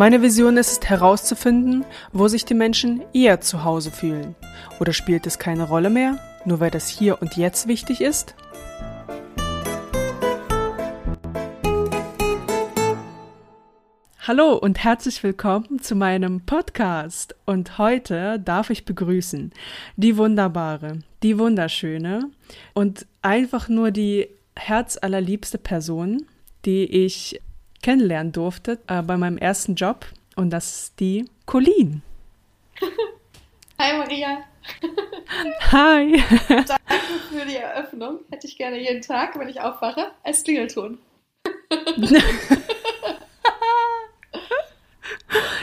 Meine Vision ist es herauszufinden, wo sich die Menschen eher zu Hause fühlen. Oder spielt es keine Rolle mehr, nur weil das hier und jetzt wichtig ist? Hallo und herzlich willkommen zu meinem Podcast. Und heute darf ich begrüßen die wunderbare, die wunderschöne und einfach nur die herzallerliebste Person, die ich kennenlernen durfte äh, bei meinem ersten Job. Und das ist die Colleen. Hi Maria. Hi. Danke für die Eröffnung. Hätte ich gerne jeden Tag, wenn ich aufwache, als Klingelton.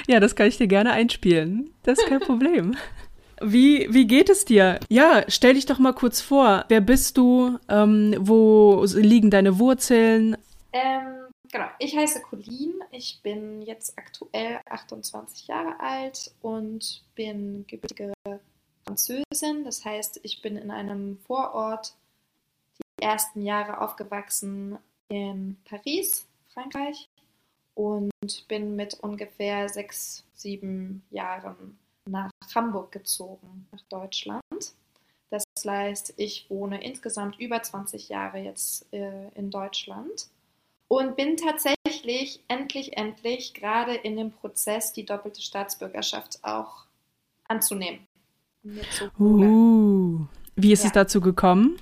ja, das kann ich dir gerne einspielen. Das ist kein Problem. Wie, wie geht es dir? Ja, stell dich doch mal kurz vor. Wer bist du? Ähm, wo liegen deine Wurzeln? Ähm, Genau, ich heiße Colleen, ich bin jetzt aktuell 28 Jahre alt und bin gebürtige Französin. Das heißt, ich bin in einem Vorort die ersten Jahre aufgewachsen in Paris, Frankreich und bin mit ungefähr sechs, sieben Jahren nach Hamburg gezogen, nach Deutschland. Das heißt, ich wohne insgesamt über 20 Jahre jetzt äh, in Deutschland und bin tatsächlich endlich, endlich gerade in dem Prozess, die doppelte Staatsbürgerschaft auch anzunehmen. Uh, wie ist ja. es dazu gekommen?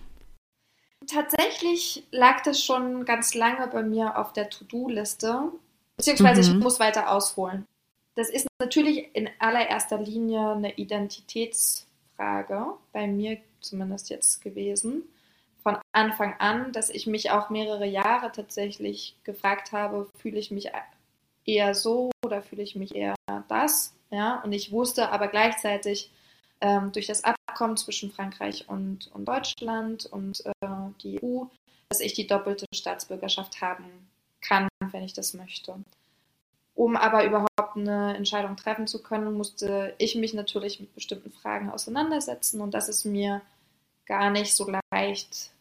Tatsächlich lag das schon ganz lange bei mir auf der To-Do-Liste, beziehungsweise mhm. ich muss weiter ausholen. Das ist natürlich in allererster Linie eine Identitätsfrage, bei mir zumindest jetzt gewesen von Anfang an, dass ich mich auch mehrere Jahre tatsächlich gefragt habe, fühle ich mich eher so oder fühle ich mich eher das? Ja, und ich wusste aber gleichzeitig ähm, durch das Abkommen zwischen Frankreich und, und Deutschland und äh, die EU, dass ich die doppelte Staatsbürgerschaft haben kann, wenn ich das möchte. Um aber überhaupt eine Entscheidung treffen zu können, musste ich mich natürlich mit bestimmten Fragen auseinandersetzen und das ist mir gar nicht so leicht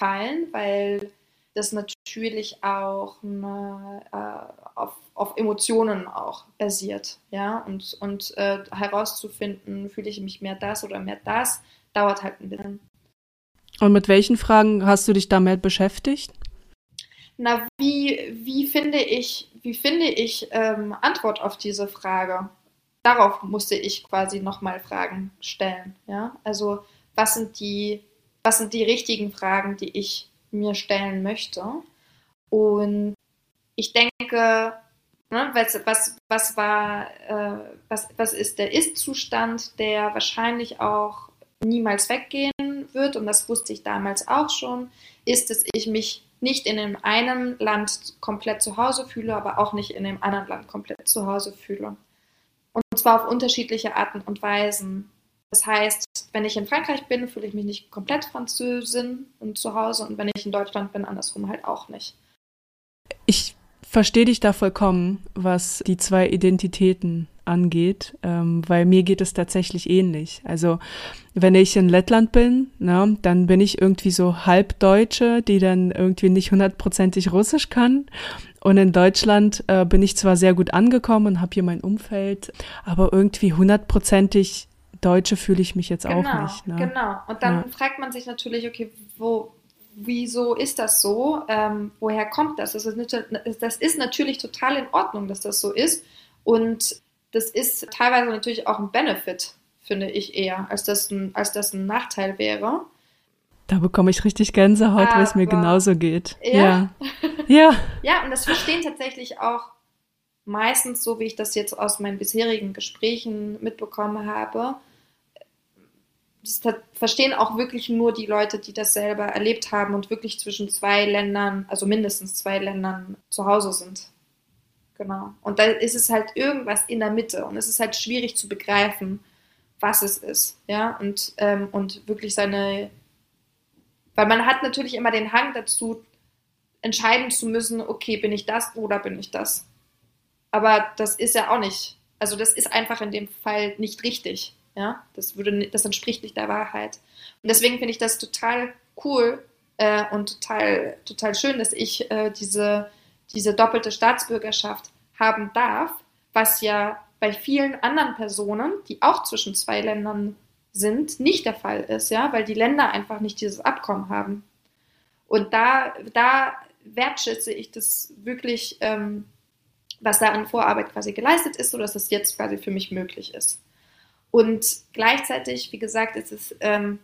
gefallen, weil das natürlich auch eine, äh, auf, auf, Emotionen auch basiert, ja, und, und äh, herauszufinden, fühle ich mich mehr das oder mehr das, dauert halt ein bisschen. Und mit welchen Fragen hast du dich damit beschäftigt? Na, wie, wie finde ich, wie finde ich ähm, Antwort auf diese Frage? Darauf musste ich quasi nochmal Fragen stellen, ja, also was sind die was sind die richtigen Fragen, die ich mir stellen möchte. Und ich denke, ne, was, was, was war, äh, was, was ist der Ist-Zustand, der wahrscheinlich auch niemals weggehen wird, und das wusste ich damals auch schon, ist, dass ich mich nicht in dem einen Land komplett zu Hause fühle, aber auch nicht in dem anderen Land komplett zu Hause fühle. Und zwar auf unterschiedliche Arten und Weisen. Das heißt, wenn ich in Frankreich bin, fühle ich mich nicht komplett Französin und zu Hause und wenn ich in Deutschland bin, andersrum halt auch nicht. Ich verstehe dich da vollkommen, was die zwei Identitäten angeht, ähm, weil mir geht es tatsächlich ähnlich. Also wenn ich in Lettland bin, ne, dann bin ich irgendwie so Halbdeutsche, die dann irgendwie nicht hundertprozentig Russisch kann. Und in Deutschland äh, bin ich zwar sehr gut angekommen und habe hier mein Umfeld, aber irgendwie hundertprozentig Deutsche fühle ich mich jetzt genau, auch nicht. Ne? Genau. Und dann ja. fragt man sich natürlich, okay, wo, wieso ist das so? Ähm, woher kommt das? Das ist, das ist natürlich total in Ordnung, dass das so ist. Und das ist teilweise natürlich auch ein Benefit, finde ich eher, als das ein, als das ein Nachteil wäre. Da bekomme ich richtig Gänsehaut, weil es mir genauso geht. Ja. Ja. ja. ja, und das verstehen tatsächlich auch meistens, so wie ich das jetzt aus meinen bisherigen Gesprächen mitbekommen habe, das verstehen auch wirklich nur die Leute, die das selber erlebt haben und wirklich zwischen zwei Ländern, also mindestens zwei Ländern zu Hause sind. Genau. Und da ist es halt irgendwas in der Mitte und es ist halt schwierig zu begreifen, was es ist, ja, und, ähm, und wirklich seine, weil man hat natürlich immer den Hang dazu, entscheiden zu müssen, okay, bin ich das oder bin ich das? Aber das ist ja auch nicht, also das ist einfach in dem Fall nicht richtig, ja, das würde, das entspricht nicht der Wahrheit. Und deswegen finde ich das total cool äh, und total, total schön, dass ich äh, diese, diese doppelte Staatsbürgerschaft haben darf, was ja bei vielen anderen Personen, die auch zwischen zwei Ländern sind, nicht der Fall ist, ja, weil die Länder einfach nicht dieses Abkommen haben. Und da, da wertschätze ich das wirklich, ähm, was da an Vorarbeit quasi geleistet ist, sodass das jetzt quasi für mich möglich ist. Und gleichzeitig, wie gesagt, es ähm,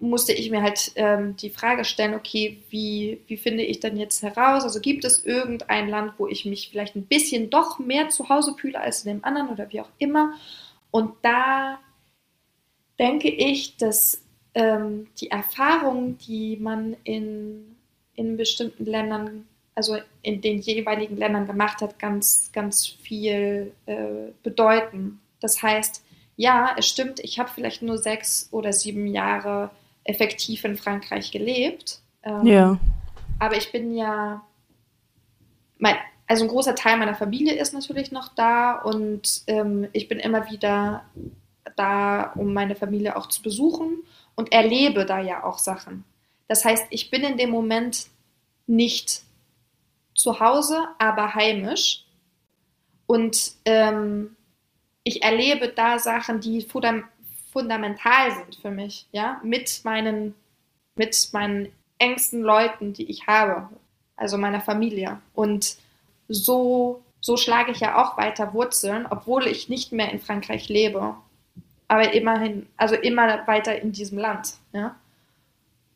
musste ich mir halt ähm, die Frage stellen, okay, wie, wie finde ich denn jetzt heraus? Also gibt es irgendein Land, wo ich mich vielleicht ein bisschen doch mehr zu Hause fühle als in dem anderen oder wie auch immer? Und da denke ich, dass ähm, die Erfahrungen, die man in, in bestimmten Ländern, also in den jeweiligen Ländern gemacht hat, ganz, ganz viel äh, bedeuten. Das heißt, ja, es stimmt, ich habe vielleicht nur sechs oder sieben Jahre effektiv in Frankreich gelebt. Ähm, ja. Aber ich bin ja, mein, also ein großer Teil meiner Familie ist natürlich noch da und ähm, ich bin immer wieder da, um meine Familie auch zu besuchen und erlebe da ja auch Sachen. Das heißt, ich bin in dem Moment nicht zu Hause, aber heimisch. Und ähm, ich erlebe da Sachen, die fundamental sind für mich, ja, mit meinen, mit meinen engsten Leuten, die ich habe, also meiner Familie. Und so, so schlage ich ja auch weiter Wurzeln, obwohl ich nicht mehr in Frankreich lebe. Aber immerhin, also immer weiter in diesem Land, ja.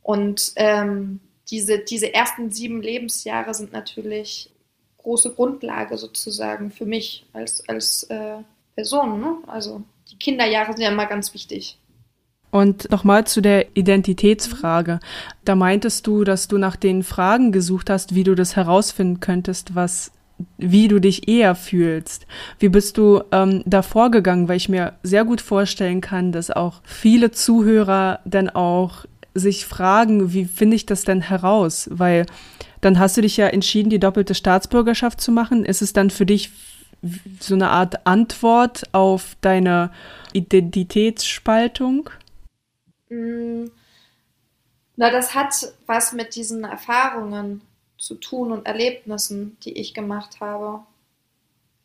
Und ähm, diese, diese ersten sieben Lebensjahre sind natürlich große Grundlage sozusagen für mich als, als äh, Person. Ne? Also die Kinderjahre sind ja immer ganz wichtig. Und nochmal zu der Identitätsfrage. Da meintest du, dass du nach den Fragen gesucht hast, wie du das herausfinden könntest, was, wie du dich eher fühlst. Wie bist du ähm, da vorgegangen? Weil ich mir sehr gut vorstellen kann, dass auch viele Zuhörer dann auch sich fragen, wie finde ich das denn heraus? Weil dann hast du dich ja entschieden, die doppelte Staatsbürgerschaft zu machen. Ist es dann für dich so eine Art Antwort auf deine Identitätsspaltung? Mm. Na, das hat was mit diesen Erfahrungen zu tun und Erlebnissen, die ich gemacht habe.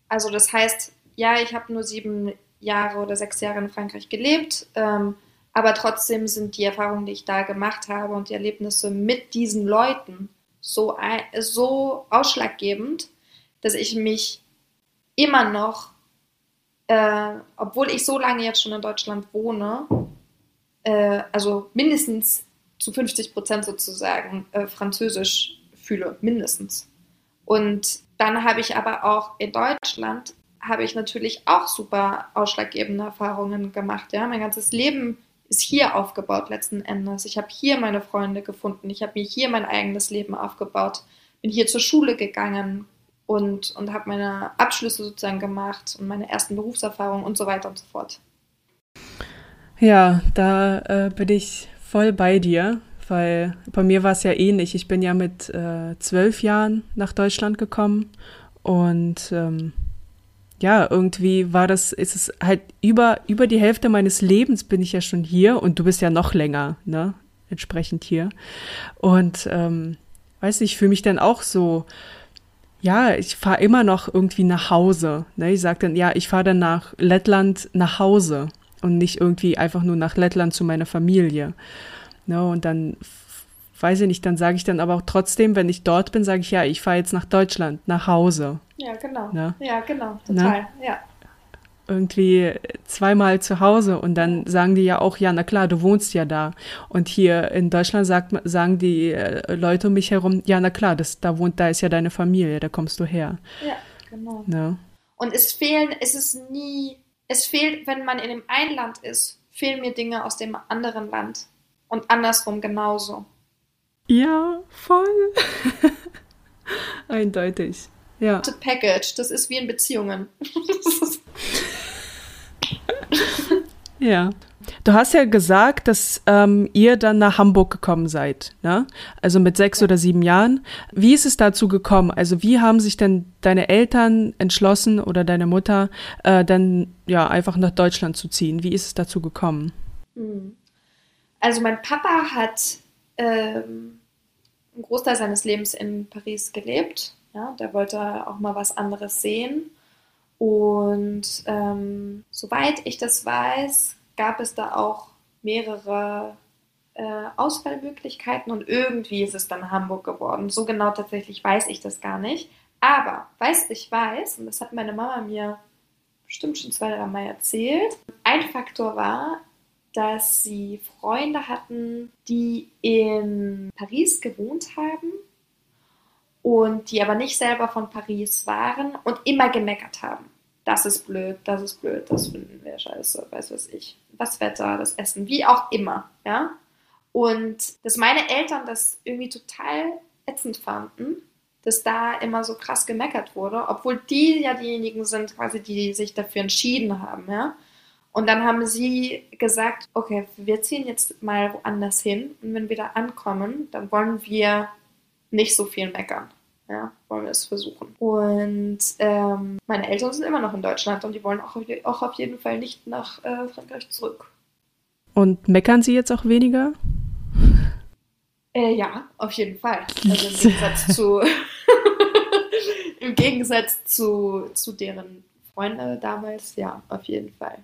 Also das heißt, ja, ich habe nur sieben Jahre oder sechs Jahre in Frankreich gelebt, ähm, aber trotzdem sind die Erfahrungen, die ich da gemacht habe und die Erlebnisse mit diesen Leuten so, so ausschlaggebend, dass ich mich immer noch, äh, obwohl ich so lange jetzt schon in Deutschland wohne, äh, also mindestens zu 50 Prozent sozusagen äh, Französisch fühle, mindestens. Und dann habe ich aber auch in Deutschland habe ich natürlich auch super ausschlaggebende Erfahrungen gemacht. Ja, mein ganzes Leben ist hier aufgebaut letzten Endes. Ich habe hier meine Freunde gefunden. Ich habe mir hier mein eigenes Leben aufgebaut. Bin hier zur Schule gegangen, und, und habe meine Abschlüsse sozusagen gemacht und meine ersten Berufserfahrungen und so weiter und so fort. Ja, da äh, bin ich voll bei dir, weil bei mir war es ja ähnlich. Ich bin ja mit äh, zwölf Jahren nach Deutschland gekommen und ähm, ja, irgendwie war das, ist es halt über, über die Hälfte meines Lebens bin ich ja schon hier und du bist ja noch länger, ne, entsprechend hier. Und ähm, weiß nicht, ich fühle mich dann auch so, ja, ich fahre immer noch irgendwie nach Hause. Ne? Ich sage dann, ja, ich fahre dann nach Lettland nach Hause und nicht irgendwie einfach nur nach Lettland zu meiner Familie. Ne? Und dann weiß ich nicht, dann sage ich dann aber auch trotzdem, wenn ich dort bin, sage ich, ja, ich fahre jetzt nach Deutschland, nach Hause. Ja, genau. Ne? Ja, genau, total, ne? ja irgendwie zweimal zu Hause und dann sagen die ja auch, ja, na klar, du wohnst ja da. Und hier in Deutschland sagt, sagen die äh, Leute um mich herum, ja, na klar, das, da wohnt, da ist ja deine Familie, da kommst du her. Ja, genau. Ja. Und es fehlen, es ist nie, es fehlt, wenn man in dem einen Land ist, fehlen mir Dinge aus dem anderen Land. Und andersrum genauso. Ja, voll. Eindeutig. Ja. Package, das ist wie in Beziehungen. Ja. Du hast ja gesagt, dass ähm, ihr dann nach Hamburg gekommen seid, ne? Also mit sechs ja. oder sieben Jahren. Wie ist es dazu gekommen? Also wie haben sich denn deine Eltern entschlossen oder deine Mutter äh, dann ja einfach nach Deutschland zu ziehen? Wie ist es dazu gekommen? Hm. Also mein Papa hat ähm, einen Großteil seines Lebens in Paris gelebt. Ja, der wollte auch mal was anderes sehen. Und ähm, soweit ich das weiß, gab es da auch mehrere äh, Auswahlmöglichkeiten und irgendwie ist es dann Hamburg geworden. So genau tatsächlich weiß ich das gar nicht. Aber weiß ich weiß, und das hat meine Mama mir bestimmt schon zwei, drei Mal erzählt, ein Faktor war, dass sie Freunde hatten, die in Paris gewohnt haben und die aber nicht selber von Paris waren und immer gemeckert haben. Das ist blöd, das ist blöd, das finden wir scheiße, weiß was ich. Das Wetter, das Essen, wie auch immer, ja. Und dass meine Eltern das irgendwie total ätzend fanden, dass da immer so krass gemeckert wurde, obwohl die ja diejenigen sind, quasi, die sich dafür entschieden haben, ja. Und dann haben sie gesagt, okay, wir ziehen jetzt mal woanders hin und wenn wir da ankommen, dann wollen wir nicht so viel meckern. Ja, wollen wir es versuchen. Und ähm, meine Eltern sind immer noch in Deutschland und die wollen auch, auch auf jeden Fall nicht nach äh, Frankreich zurück. Und meckern sie jetzt auch weniger? Äh, ja, auf jeden Fall. Also im Gegensatz zu, im Gegensatz zu, zu deren Freunde damals, ja, auf jeden Fall.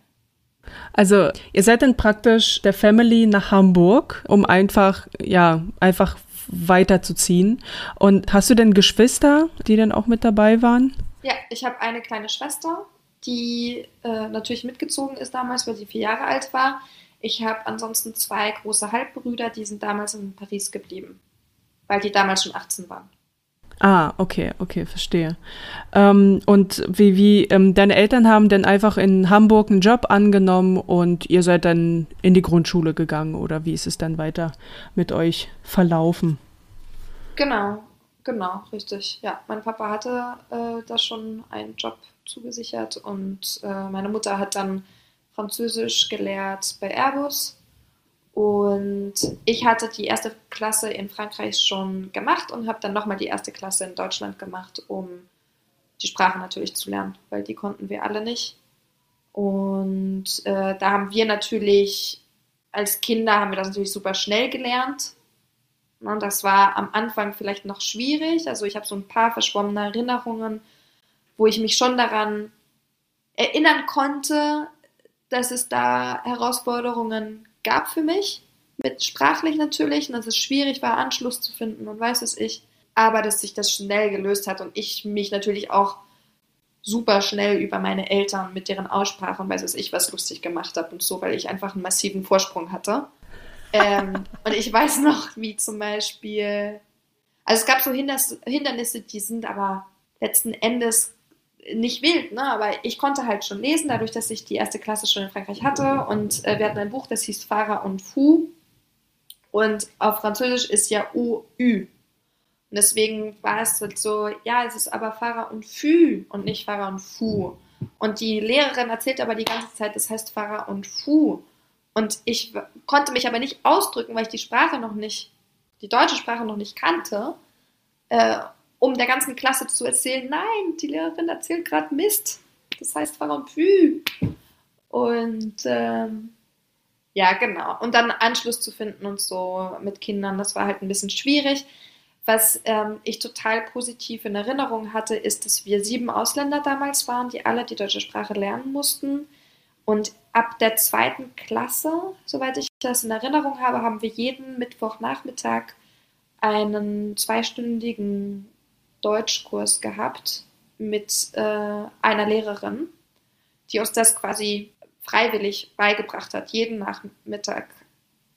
Also, ihr seid dann praktisch der Family nach Hamburg, um einfach, ja, einfach weiterzuziehen. Und hast du denn Geschwister, die dann auch mit dabei waren? Ja, ich habe eine kleine Schwester, die äh, natürlich mitgezogen ist damals, weil sie vier Jahre alt war. Ich habe ansonsten zwei große Halbbrüder, die sind damals in Paris geblieben, weil die damals schon 18 waren. Ah, okay, okay, verstehe. Ähm, und wie, wie, ähm, deine Eltern haben dann einfach in Hamburg einen Job angenommen und ihr seid dann in die Grundschule gegangen oder wie ist es dann weiter mit euch verlaufen? Genau, genau, richtig. Ja, mein Papa hatte äh, da schon einen Job zugesichert und äh, meine Mutter hat dann Französisch gelehrt bei Airbus und ich hatte die erste Klasse in Frankreich schon gemacht und habe dann nochmal die erste Klasse in Deutschland gemacht, um die Sprache natürlich zu lernen, weil die konnten wir alle nicht. Und äh, da haben wir natürlich, als Kinder haben wir das natürlich super schnell gelernt. Und das war am Anfang vielleicht noch schwierig. Also ich habe so ein paar verschwommene Erinnerungen, wo ich mich schon daran erinnern konnte, dass es da Herausforderungen gab für mich, mit sprachlich natürlich, und dass es schwierig war, Anschluss zu finden und weiß es ich, aber dass sich das schnell gelöst hat und ich mich natürlich auch super schnell über meine Eltern mit deren Aussprache und weiß es ich was lustig gemacht habe und so, weil ich einfach einen massiven Vorsprung hatte. ähm, und ich weiß noch, wie zum Beispiel, also es gab so Hindernisse, die sind aber letzten Endes nicht wild, ne? aber ich konnte halt schon lesen, dadurch, dass ich die erste Klasse schon in Frankreich hatte und äh, wir hatten ein Buch, das hieß Fahrer und Fou und auf Französisch ist ja U, Ü. Und deswegen war es halt so, ja, es ist aber Fahrer und Fü und nicht Fahrer und Fu. Und die Lehrerin erzählt aber die ganze Zeit, das heißt Fahrer und Fu. Und ich konnte mich aber nicht ausdrücken, weil ich die Sprache noch nicht, die deutsche Sprache noch nicht kannte. Äh, um der ganzen Klasse zu erzählen, nein, die Lehrerin erzählt gerade Mist. Das heißt Parampü. Und ähm, ja, genau. Und dann Anschluss zu finden und so mit Kindern, das war halt ein bisschen schwierig. Was ähm, ich total positiv in Erinnerung hatte, ist, dass wir sieben Ausländer damals waren, die alle die deutsche Sprache lernen mussten. Und ab der zweiten Klasse, soweit ich das in Erinnerung habe, haben wir jeden Mittwochnachmittag einen zweistündigen Deutschkurs gehabt mit äh, einer Lehrerin, die uns das quasi freiwillig beigebracht hat, jeden Nachmittag,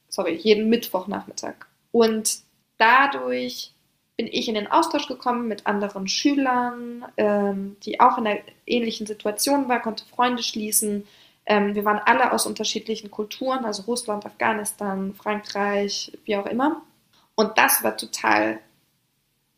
sorry, jeden Mittwochnachmittag. Und dadurch bin ich in den Austausch gekommen mit anderen Schülern, ähm, die auch in einer ähnlichen Situation waren, konnte Freunde schließen. Ähm, wir waren alle aus unterschiedlichen Kulturen, also Russland, Afghanistan, Frankreich, wie auch immer. Und das war total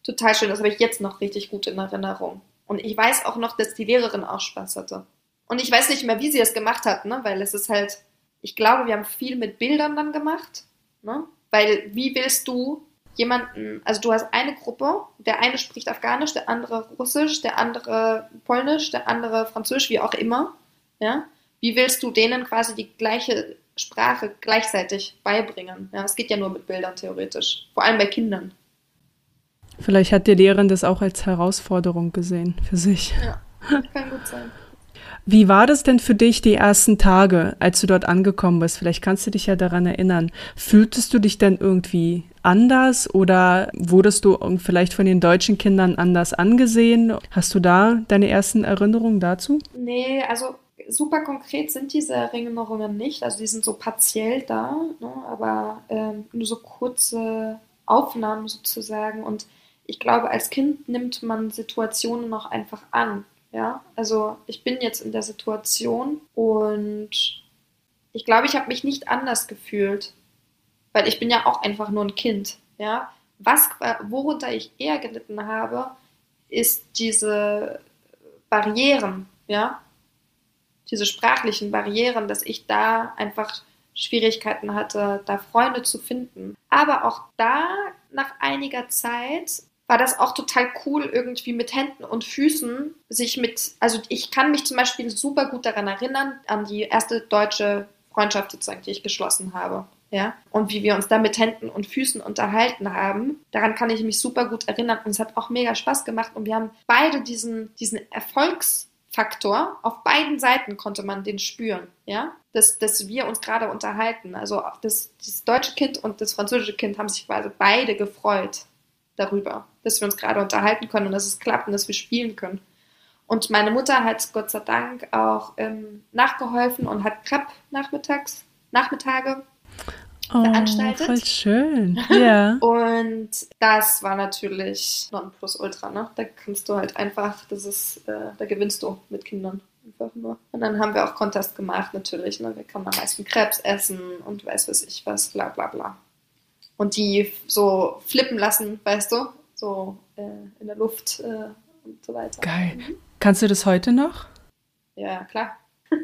total schön. Das habe ich jetzt noch richtig gut in Erinnerung. Und ich weiß auch noch, dass die Lehrerin auch Spaß hatte. Und ich weiß nicht mehr, wie sie es gemacht hat, ne? weil es ist halt ich glaube, wir haben viel mit Bildern dann gemacht, ne? Weil wie willst du jemanden, also du hast eine Gruppe, der eine spricht Afghanisch, der andere Russisch, der andere Polnisch, der andere Französisch, wie auch immer, ja? Wie willst du denen quasi die gleiche Sprache gleichzeitig beibringen? Ja, es geht ja nur mit Bildern theoretisch, vor allem bei Kindern. Vielleicht hat die Lehrerin das auch als Herausforderung gesehen für sich. Ja, kann gut sein. Wie war das denn für dich die ersten Tage, als du dort angekommen bist? Vielleicht kannst du dich ja daran erinnern. Fühltest du dich denn irgendwie anders oder wurdest du vielleicht von den deutschen Kindern anders angesehen? Hast du da deine ersten Erinnerungen dazu? Nee, also super konkret sind diese Erinnerungen nicht. Also die sind so partiell da, ne? aber ähm, nur so kurze Aufnahmen sozusagen. Und ich glaube, als Kind nimmt man Situationen noch einfach an. Ja, also ich bin jetzt in der Situation und ich glaube, ich habe mich nicht anders gefühlt, weil ich bin ja auch einfach nur ein Kind. Ja, was, worunter ich eher gelitten habe, ist diese Barrieren, ja, diese sprachlichen Barrieren, dass ich da einfach Schwierigkeiten hatte, da Freunde zu finden. Aber auch da, nach einiger Zeit, war das auch total cool, irgendwie mit Händen und Füßen sich mit, also ich kann mich zum Beispiel super gut daran erinnern, an die erste deutsche Freundschaft sozusagen, die ich geschlossen habe. Ja, und wie wir uns da mit Händen und Füßen unterhalten haben, daran kann ich mich super gut erinnern und es hat auch mega Spaß gemacht und wir haben beide diesen, diesen Erfolgsfaktor auf beiden Seiten konnte man den spüren, ja, dass, dass wir uns gerade unterhalten. Also das, das deutsche Kind und das französische Kind haben sich quasi beide gefreut darüber, dass wir uns gerade unterhalten können und dass es klappt und dass wir spielen können. Und meine Mutter hat Gott sei Dank auch ähm, nachgeholfen und hat Crepe nachmittags, Nachmittage oh, veranstaltet. Voll schön. Ja. und das war natürlich Nonplusultra, ne? Da kannst du halt einfach, das ist, äh, da gewinnst du mit Kindern. Einfach nur. Und dann haben wir auch Contest gemacht, natürlich. Ne? Wir können am meisten Krebs essen und weiß was ich was, bla bla bla und die so flippen lassen, weißt du, so äh, in der Luft äh, und so weiter. Geil. Mhm. Kannst du das heute noch? Ja, klar.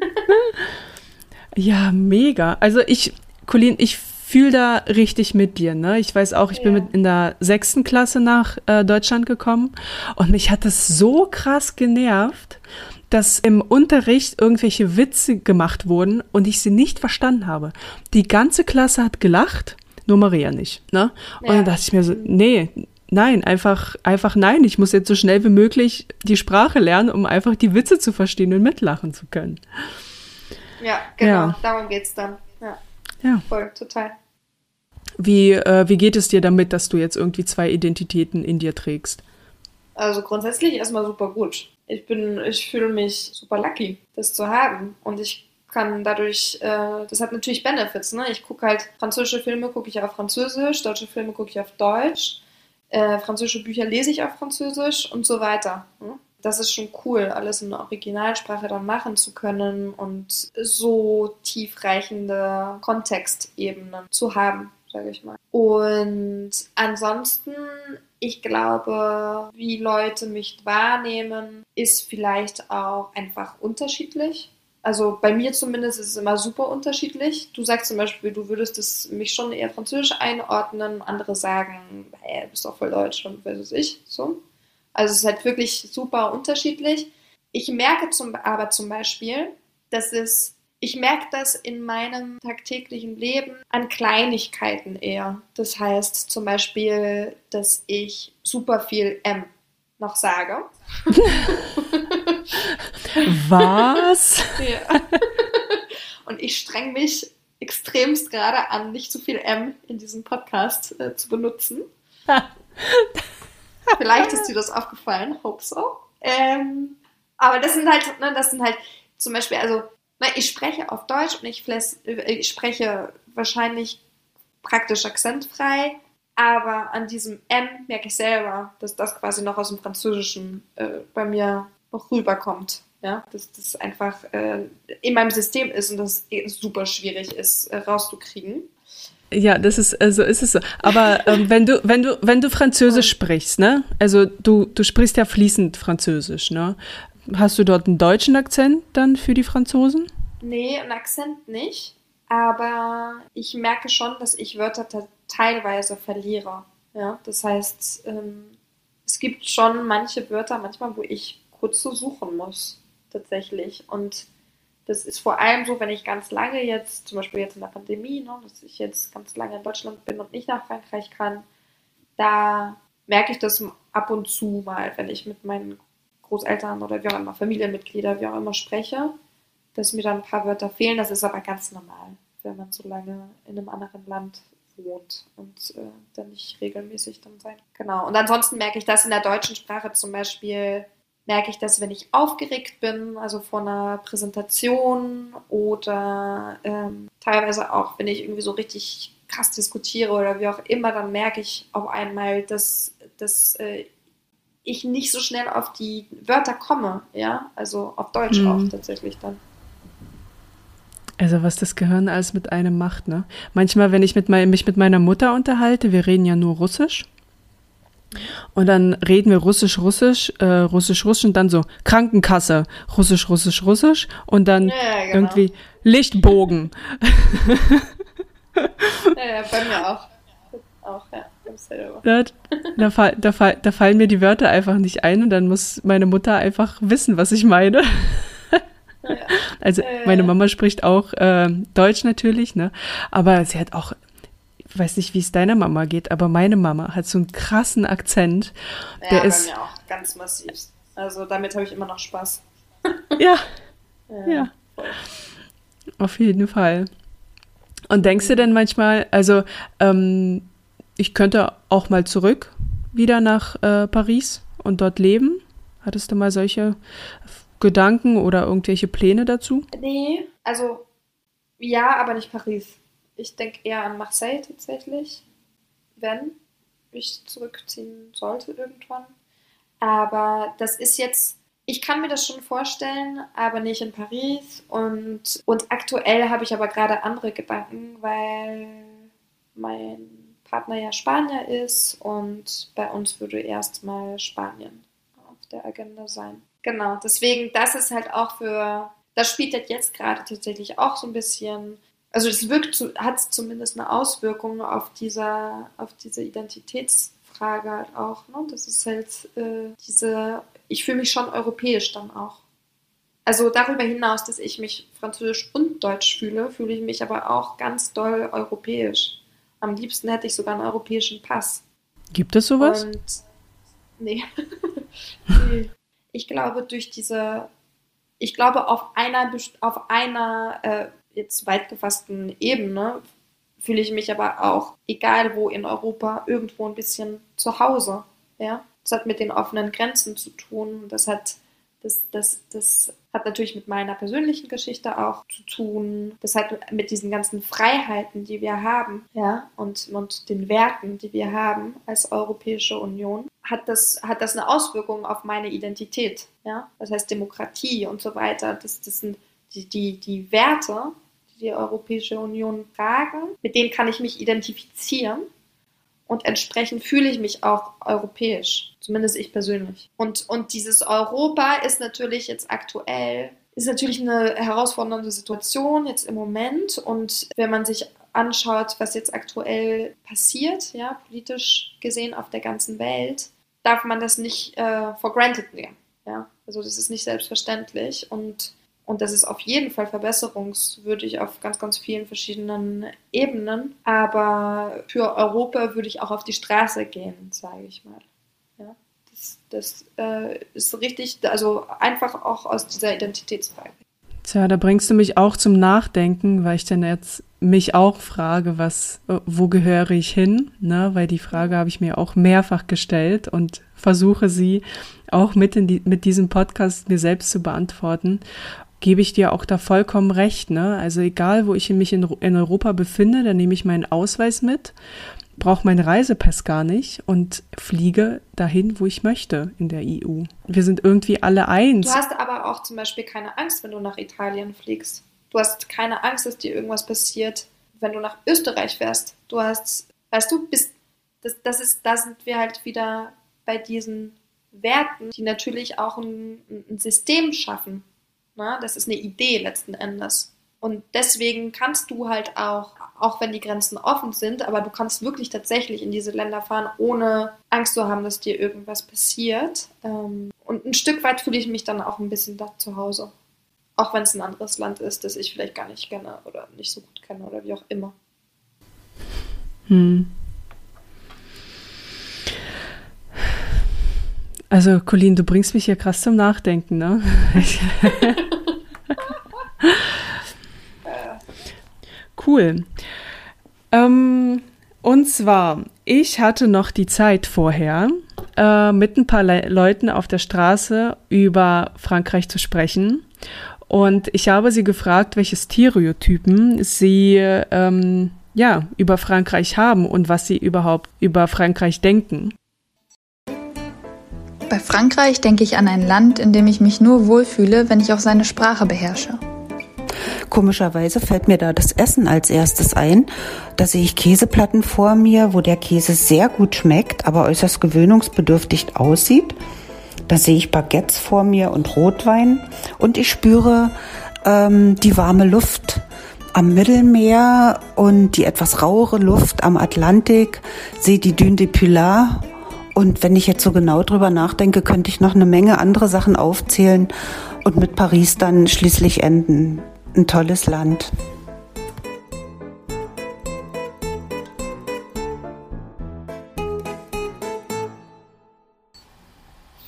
ja, mega. Also ich, Colin, ich fühle da richtig mit dir. Ne? Ich weiß auch, ich ja. bin mit in der sechsten Klasse nach äh, Deutschland gekommen und mich hat das so krass genervt, dass im Unterricht irgendwelche Witze gemacht wurden und ich sie nicht verstanden habe. Die ganze Klasse hat gelacht nur Maria nicht. Ne? Und ja. dann dachte ich mir so, nee, nein, einfach, einfach nein. Ich muss jetzt so schnell wie möglich die Sprache lernen, um einfach die Witze zu verstehen und mitlachen zu können. Ja, genau, ja. darum geht's dann. Ja. ja. Voll, total. Wie, äh, wie geht es dir damit, dass du jetzt irgendwie zwei Identitäten in dir trägst? Also grundsätzlich erstmal super gut. Ich bin, ich fühle mich super lucky, das zu haben. Und ich kann dadurch, äh, das hat natürlich Benefits. Ne? Ich gucke halt französische Filme, gucke ich auf Französisch, deutsche Filme gucke ich auf Deutsch, äh, französische Bücher lese ich auf Französisch und so weiter. Ne? Das ist schon cool, alles in der Originalsprache dann machen zu können und so tiefreichende Kontextebenen zu haben, sage ich mal. Und ansonsten, ich glaube, wie Leute mich wahrnehmen, ist vielleicht auch einfach unterschiedlich also bei mir zumindest ist es immer super unterschiedlich. Du sagst zum Beispiel, du würdest es mich schon eher französisch einordnen, andere sagen, hey, du bist doch voll deutsch und was weiß ich. So. Also es ist halt wirklich super unterschiedlich. Ich merke zum, aber zum Beispiel, dass es, ich merke das in meinem tagtäglichen Leben an Kleinigkeiten eher. Das heißt zum Beispiel, dass ich super viel M noch sage. Was? ja. Und ich streng mich extremst gerade an, nicht zu viel M in diesem Podcast äh, zu benutzen. Vielleicht ist dir das aufgefallen, hope so. Ähm, aber das sind halt, ne, das sind halt zum Beispiel, also ne, ich spreche auf Deutsch und ich, fles, ich spreche wahrscheinlich praktisch akzentfrei, aber an diesem M merke ich selber, dass das quasi noch aus dem Französischen äh, bei mir noch rüberkommt. Ja, dass das einfach äh, in meinem System ist und das super schwierig ist, äh, rauszukriegen. Ja, das ist, also ist es so. Aber ähm, wenn du, wenn du, wenn du Französisch sprichst, ne? Also du, du sprichst ja fließend Französisch, ne? Hast du dort einen deutschen Akzent dann für die Franzosen? Nee, einen Akzent nicht. aber ich merke schon, dass ich Wörter teilweise verliere. Ja, das heißt, ähm, es gibt schon manche Wörter manchmal, wo ich kurz so suchen muss, tatsächlich. Und das ist vor allem so, wenn ich ganz lange jetzt, zum Beispiel jetzt in der Pandemie, ne, dass ich jetzt ganz lange in Deutschland bin und nicht nach Frankreich kann, da merke ich das ab und zu mal, wenn ich mit meinen Großeltern oder wie auch immer, Familienmitglieder, wie auch immer spreche, dass mir dann ein paar Wörter fehlen. Das ist aber ganz normal, wenn man so lange in einem anderen Land wohnt und äh, dann nicht regelmäßig dann sein. Genau. Und ansonsten merke ich das in der deutschen Sprache zum Beispiel merke ich das, wenn ich aufgeregt bin, also vor einer Präsentation oder ähm, teilweise auch, wenn ich irgendwie so richtig krass diskutiere oder wie auch immer, dann merke ich auf einmal, dass, dass äh, ich nicht so schnell auf die Wörter komme, ja, also auf Deutsch mhm. auch tatsächlich dann. Also was das Gehirn alles mit einem macht, ne? Manchmal, wenn ich mit mein, mich mit meiner Mutter unterhalte, wir reden ja nur Russisch, und dann reden wir Russisch, Russisch, äh, Russisch, Russisch und dann so Krankenkasse, Russisch, Russisch, Russisch und dann ja, genau. irgendwie Lichtbogen. ja, ja, bei mir auch. Auch, ja. Da, da, da, da fallen mir die Wörter einfach nicht ein und dann muss meine Mutter einfach wissen, was ich meine. Also meine Mama spricht auch äh, Deutsch natürlich, ne? Aber sie hat auch weiß nicht, wie es deiner Mama geht, aber meine Mama hat so einen krassen Akzent. Der ja, ist bei mir auch ganz massiv. Also damit habe ich immer noch Spaß. ja. ja. ja. Auf jeden Fall. Und denkst du denn manchmal, also ähm, ich könnte auch mal zurück wieder nach äh, Paris und dort leben? Hattest du mal solche Gedanken oder irgendwelche Pläne dazu? Nee, also ja, aber nicht Paris. Ich denke eher an Marseille tatsächlich, wenn ich zurückziehen sollte irgendwann. Aber das ist jetzt, ich kann mir das schon vorstellen, aber nicht in Paris. Und, und aktuell habe ich aber gerade andere Gedanken, weil mein Partner ja Spanier ist und bei uns würde erstmal Spanien auf der Agenda sein. Genau, deswegen, das ist halt auch für, das spielt jetzt gerade tatsächlich auch so ein bisschen also es wirkt, hat zumindest eine Auswirkung auf dieser, auf diese Identitätsfrage halt auch. Ne? Das ist halt äh, diese, ich fühle mich schon europäisch dann auch. Also darüber hinaus, dass ich mich französisch und deutsch fühle, fühle ich mich aber auch ganz doll europäisch. Am liebsten hätte ich sogar einen europäischen Pass. Gibt es sowas? Und, nee. nee. Ich glaube, durch diese, ich glaube, auf einer, auf einer äh, jetzt weit gefassten Ebene fühle ich mich aber auch, egal wo in Europa, irgendwo ein bisschen zu Hause. Ja? Das hat mit den offenen Grenzen zu tun. Das hat, das, das, das hat natürlich mit meiner persönlichen Geschichte auch zu tun. Das hat mit diesen ganzen Freiheiten, die wir haben, ja, und, und den Werten, die wir haben als Europäische Union, hat das, hat das eine Auswirkung auf meine Identität. Ja? Das heißt Demokratie und so weiter. Das, das sind die, die, die Werte, die Europäische Union tragen, mit denen kann ich mich identifizieren und entsprechend fühle ich mich auch europäisch, zumindest ich persönlich. Und, und dieses Europa ist natürlich jetzt aktuell, ist natürlich eine herausfordernde Situation jetzt im Moment und wenn man sich anschaut, was jetzt aktuell passiert, ja, politisch gesehen auf der ganzen Welt, darf man das nicht äh, for granted nehmen. Ja? Also das ist nicht selbstverständlich und und das ist auf jeden Fall verbesserungswürdig auf ganz, ganz vielen verschiedenen Ebenen. Aber für Europa würde ich auch auf die Straße gehen, sage ich mal. Ja, das, das äh, ist richtig, also einfach auch aus dieser Identitätsfrage. Tja, da bringst du mich auch zum Nachdenken, weil ich dann jetzt mich auch frage, was, wo gehöre ich hin? Ne? Weil die Frage habe ich mir auch mehrfach gestellt und versuche sie auch mit, in die, mit diesem Podcast mir selbst zu beantworten gebe ich dir auch da vollkommen recht. Ne? Also egal, wo ich mich in, in Europa befinde, dann nehme ich meinen Ausweis mit, brauche meinen Reisepass gar nicht und fliege dahin, wo ich möchte in der EU. Wir sind irgendwie alle eins. Du hast aber auch zum Beispiel keine Angst, wenn du nach Italien fliegst. Du hast keine Angst, dass dir irgendwas passiert, wenn du nach Österreich fährst. Du hast, weißt du, bist, das, das ist, da sind wir halt wieder bei diesen Werten, die natürlich auch ein, ein System schaffen. Na, das ist eine Idee letzten Endes. Und deswegen kannst du halt auch, auch wenn die Grenzen offen sind, aber du kannst wirklich tatsächlich in diese Länder fahren, ohne Angst zu haben, dass dir irgendwas passiert. Ähm, und ein Stück weit fühle ich mich dann auch ein bisschen da zu Hause. Auch wenn es ein anderes Land ist, das ich vielleicht gar nicht kenne oder nicht so gut kenne oder wie auch immer. Hm. Also, Colin, du bringst mich hier krass zum Nachdenken, ne? cool. Ähm, und zwar, ich hatte noch die Zeit vorher, äh, mit ein paar Le Leuten auf der Straße über Frankreich zu sprechen. Und ich habe sie gefragt, welche Stereotypen sie ähm, ja, über Frankreich haben und was sie überhaupt über Frankreich denken. Bei Frankreich denke ich an ein Land, in dem ich mich nur wohlfühle, wenn ich auch seine Sprache beherrsche. Komischerweise fällt mir da das Essen als erstes ein. Da sehe ich Käseplatten vor mir, wo der Käse sehr gut schmeckt, aber äußerst gewöhnungsbedürftig aussieht. Da sehe ich Baguettes vor mir und Rotwein und ich spüre ähm, die warme Luft am Mittelmeer und die etwas rauere Luft am Atlantik, sehe die Dune de Pilar und wenn ich jetzt so genau drüber nachdenke, könnte ich noch eine Menge andere Sachen aufzählen und mit Paris dann schließlich enden. Ein tolles Land.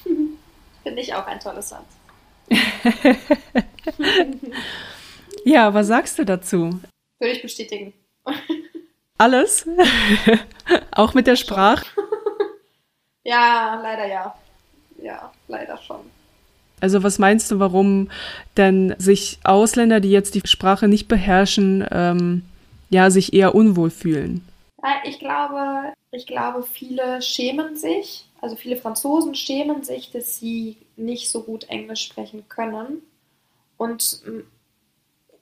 Finde ich auch ein tolles Land. ja, was sagst du dazu? Würde ich bestätigen. Alles? auch mit der Sprache? Ja, leider ja. Ja, leider schon. Also was meinst du, warum denn sich Ausländer, die jetzt die Sprache nicht beherrschen, ähm, ja, sich eher unwohl fühlen? Ich glaube, ich glaube, viele schämen sich, also viele Franzosen schämen sich, dass sie nicht so gut Englisch sprechen können und,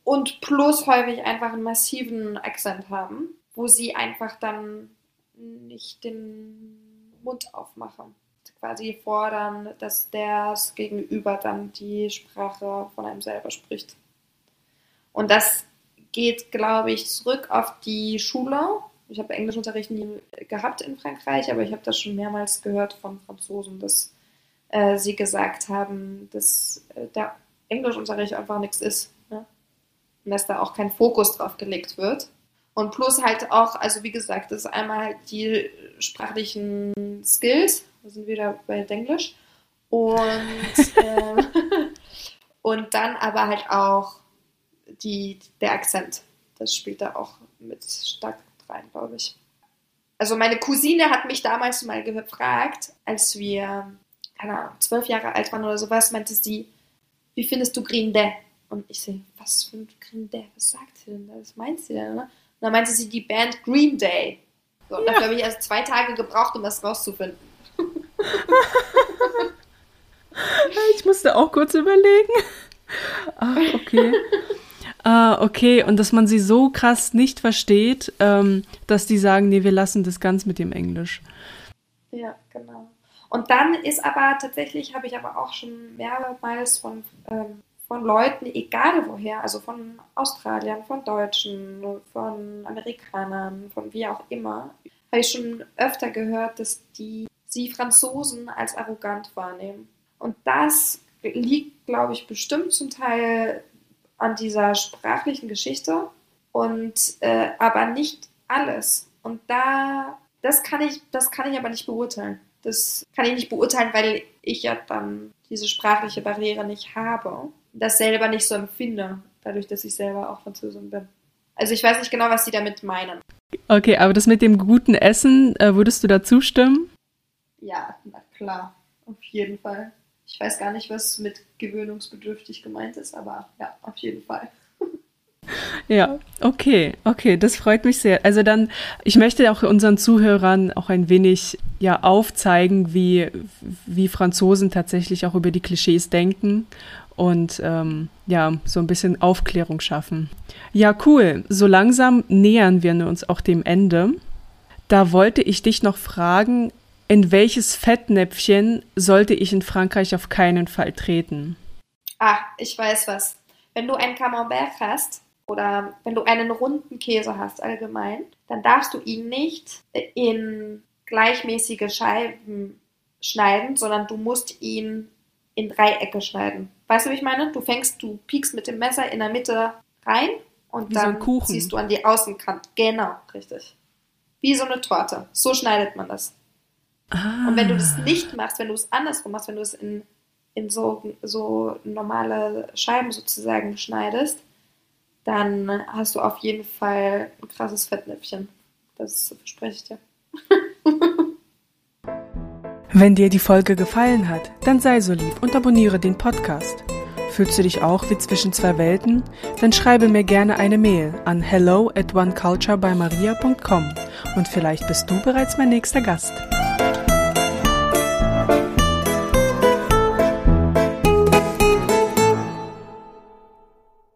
und plus häufig einfach einen massiven Akzent haben, wo sie einfach dann nicht den Mund aufmachen. Quasi fordern, dass das Gegenüber dann die Sprache von einem selber spricht. Und das geht, glaube ich, zurück auf die Schule. Ich habe Englischunterricht nie gehabt in Frankreich, aber ich habe das schon mehrmals gehört von Franzosen, dass äh, sie gesagt haben, dass äh, der Englischunterricht einfach nichts ist. Ne? Und dass da auch kein Fokus drauf gelegt wird. Und plus halt auch, also wie gesagt, das ist einmal halt die sprachlichen Skills, da sind wir wieder bei Englisch. Und, äh, und dann aber halt auch die, der Akzent. Das spielt da auch mit stark rein, glaube ich. Also meine Cousine hat mich damals mal gefragt, als wir, keine Ahnung, zwölf Jahre alt waren oder sowas, meinte sie, wie findest du Green Day? Und ich sehe, was für ein Green Day? Was sagt sie denn da? Was meint sie denn? Ne? Und dann meinte sie die Band Green Day. So, ja. Dafür habe ich erst zwei Tage gebraucht, um das rauszufinden. ich musste auch kurz überlegen. Ah, okay. Ah, okay, und dass man sie so krass nicht versteht, ähm, dass die sagen, nee, wir lassen das ganz mit dem Englisch. Ja, genau. Und dann ist aber tatsächlich, habe ich aber auch schon mehrmals von ähm, von Leuten, egal woher, also von Australiern, von Deutschen, von Amerikanern, von wie auch immer, habe ich schon öfter gehört, dass die sie Franzosen als arrogant wahrnehmen. Und das liegt, glaube ich, bestimmt zum Teil an dieser sprachlichen Geschichte und äh, aber nicht alles. Und da, das kann ich, das kann ich aber nicht beurteilen. Das kann ich nicht beurteilen, weil ich ja dann diese sprachliche Barriere nicht habe das selber nicht so empfinde, dadurch, dass ich selber auch Französin bin. Also ich weiß nicht genau, was sie damit meinen. Okay, aber das mit dem guten Essen, äh, würdest du da zustimmen? Ja, na klar, auf jeden Fall. Ich weiß gar nicht, was mit gewöhnungsbedürftig gemeint ist, aber ja, auf jeden Fall. Ja, okay, okay, das freut mich sehr. Also dann, ich möchte auch unseren Zuhörern auch ein wenig ja aufzeigen, wie, wie Franzosen tatsächlich auch über die Klischees denken und ähm, ja, so ein bisschen Aufklärung schaffen. Ja, cool. So langsam nähern wir uns auch dem Ende. Da wollte ich dich noch fragen, in welches Fettnäpfchen sollte ich in Frankreich auf keinen Fall treten? Ah, ich weiß was. Wenn du ein Camembert hast, oder wenn du einen runden Käse hast allgemein, dann darfst du ihn nicht in gleichmäßige Scheiben schneiden, sondern du musst ihn in Dreiecke schneiden. Weißt du, wie ich meine? Du fängst, du piekst mit dem Messer in der Mitte rein und Wie so dann Kuchen. ziehst du an die Außenkante. Genau, richtig. Wie so eine Torte. So schneidet man das. Ah. Und wenn du das nicht machst, wenn du es andersrum machst, wenn du es in, in so, so normale Scheiben sozusagen schneidest, dann hast du auf jeden Fall ein krasses Fettnäpfchen. Das verspreche ich dir. Wenn dir die Folge gefallen hat, dann sei so lieb und abonniere den Podcast. Fühlst du dich auch wie zwischen zwei Welten? Dann schreibe mir gerne eine Mail an hello at oneculturebymaria.com und vielleicht bist du bereits mein nächster Gast.